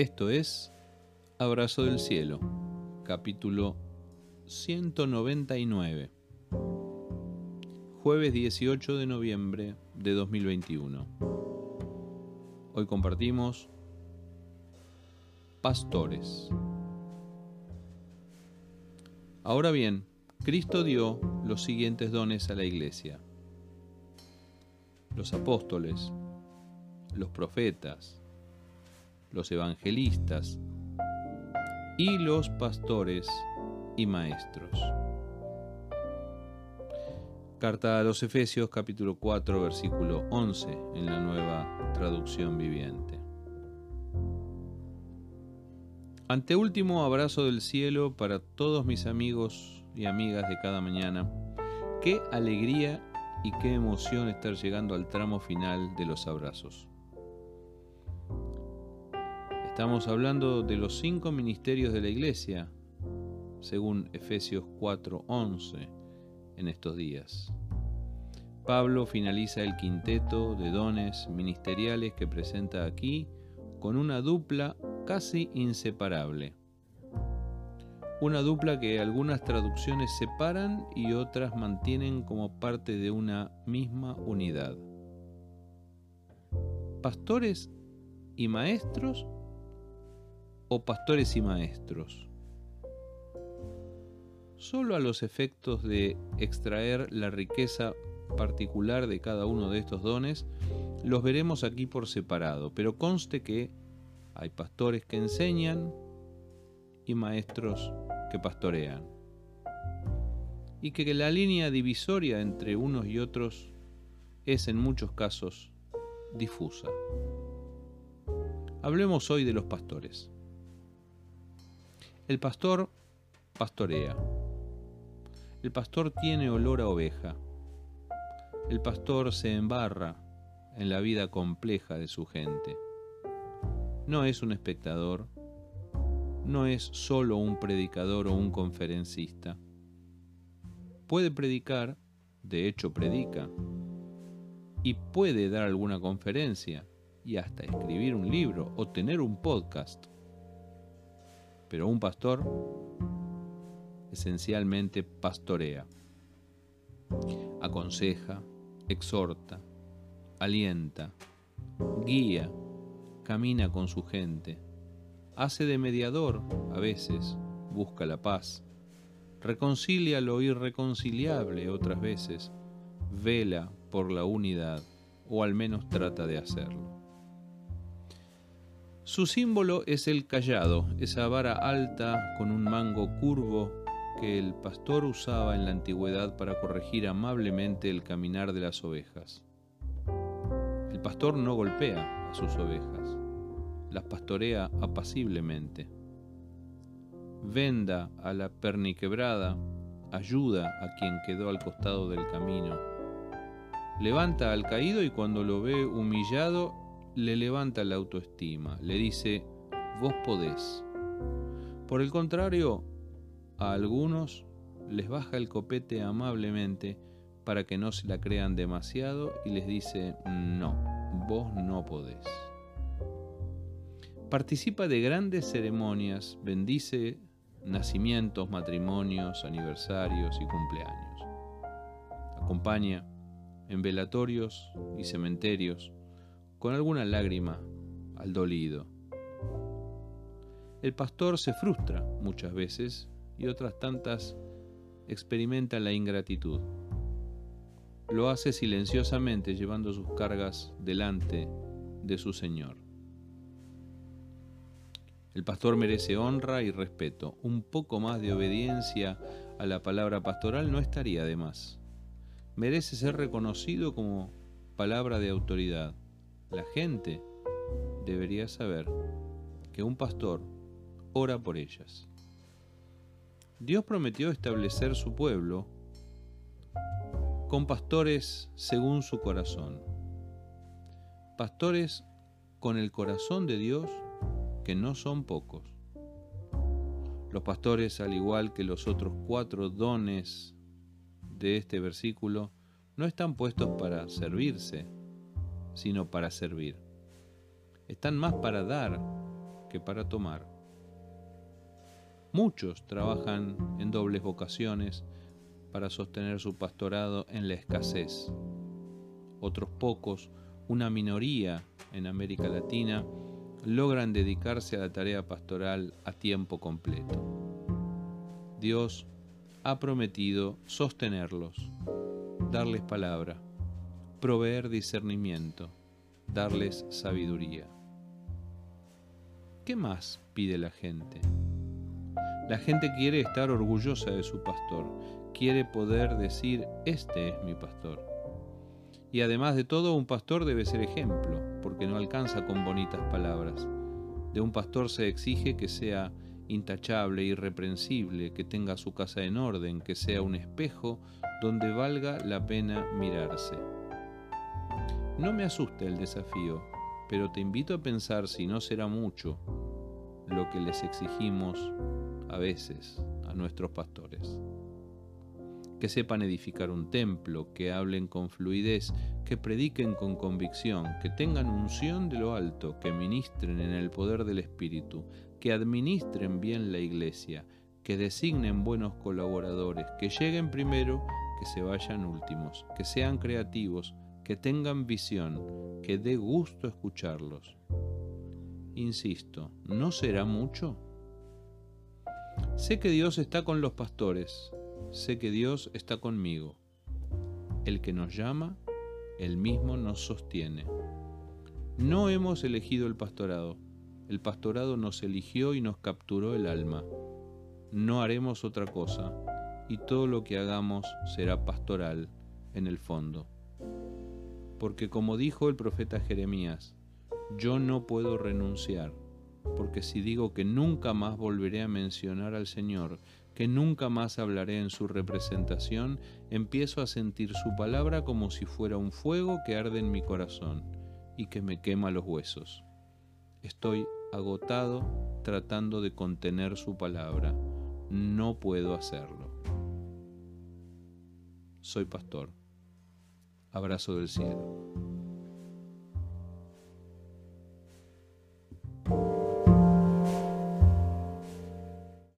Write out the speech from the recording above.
Esto es Abrazo del Cielo, capítulo 199, jueves 18 de noviembre de 2021. Hoy compartimos Pastores. Ahora bien, Cristo dio los siguientes dones a la iglesia. Los apóstoles, los profetas, los evangelistas y los pastores y maestros. Carta a los Efesios capítulo 4 versículo 11 en la nueva traducción viviente. Anteúltimo abrazo del cielo para todos mis amigos y amigas de cada mañana. Qué alegría y qué emoción estar llegando al tramo final de los abrazos. Estamos hablando de los cinco ministerios de la iglesia, según Efesios 4:11, en estos días. Pablo finaliza el quinteto de dones ministeriales que presenta aquí con una dupla casi inseparable. Una dupla que algunas traducciones separan y otras mantienen como parte de una misma unidad. Pastores y maestros o pastores y maestros. Solo a los efectos de extraer la riqueza particular de cada uno de estos dones, los veremos aquí por separado, pero conste que hay pastores que enseñan y maestros que pastorean. Y que la línea divisoria entre unos y otros es en muchos casos difusa. Hablemos hoy de los pastores. El pastor pastorea. El pastor tiene olor a oveja. El pastor se embarra en la vida compleja de su gente. No es un espectador, no es solo un predicador o un conferencista. Puede predicar, de hecho predica, y puede dar alguna conferencia y hasta escribir un libro o tener un podcast pero un pastor esencialmente pastorea, aconseja, exhorta, alienta, guía, camina con su gente, hace de mediador a veces, busca la paz, reconcilia lo irreconciliable otras veces, vela por la unidad o al menos trata de hacerlo. Su símbolo es el callado, esa vara alta con un mango curvo que el pastor usaba en la antigüedad para corregir amablemente el caminar de las ovejas. El pastor no golpea a sus ovejas, las pastorea apaciblemente. Venda a la perniquebrada, ayuda a quien quedó al costado del camino. Levanta al caído y cuando lo ve humillado le levanta la autoestima, le dice, vos podés. Por el contrario, a algunos les baja el copete amablemente para que no se la crean demasiado y les dice, no, vos no podés. Participa de grandes ceremonias, bendice nacimientos, matrimonios, aniversarios y cumpleaños. Acompaña en velatorios y cementerios con alguna lágrima al dolido. El pastor se frustra muchas veces y otras tantas experimenta la ingratitud. Lo hace silenciosamente llevando sus cargas delante de su Señor. El pastor merece honra y respeto. Un poco más de obediencia a la palabra pastoral no estaría de más. Merece ser reconocido como palabra de autoridad. La gente debería saber que un pastor ora por ellas. Dios prometió establecer su pueblo con pastores según su corazón. Pastores con el corazón de Dios, que no son pocos. Los pastores, al igual que los otros cuatro dones de este versículo, no están puestos para servirse, sino para servir. Están más para dar que para tomar. Muchos trabajan en dobles vocaciones para sostener su pastorado en la escasez. Otros pocos, una minoría en América Latina, logran dedicarse a la tarea pastoral a tiempo completo. Dios ha prometido sostenerlos, darles palabra, proveer discernimiento, darles sabiduría. ¿Qué más pide la gente? La gente quiere estar orgullosa de su pastor, quiere poder decir, este es mi pastor. Y además de todo, un pastor debe ser ejemplo, porque no alcanza con bonitas palabras. De un pastor se exige que sea intachable, irreprensible, que tenga su casa en orden, que sea un espejo donde valga la pena mirarse. No me asusta el desafío, pero te invito a pensar si no será mucho lo que les exigimos a veces a nuestros pastores. Que sepan edificar un templo, que hablen con fluidez, que prediquen con convicción, que tengan unción de lo alto, que ministren en el poder del Espíritu, que administren bien la iglesia, que designen buenos colaboradores, que lleguen primero, que se vayan últimos, que sean creativos, que tengan visión, que dé gusto escucharlos. Insisto, ¿no será mucho? Sé que Dios está con los pastores, sé que Dios está conmigo. El que nos llama, Él mismo nos sostiene. No hemos elegido el pastorado, el pastorado nos eligió y nos capturó el alma. No haremos otra cosa, y todo lo que hagamos será pastoral en el fondo. Porque como dijo el profeta Jeremías, yo no puedo renunciar porque si digo que nunca más volveré a mencionar al Señor, que nunca más hablaré en su representación, empiezo a sentir su palabra como si fuera un fuego que arde en mi corazón y que me quema los huesos. Estoy agotado tratando de contener su palabra. No puedo hacerlo. Soy pastor. Abrazo del cielo.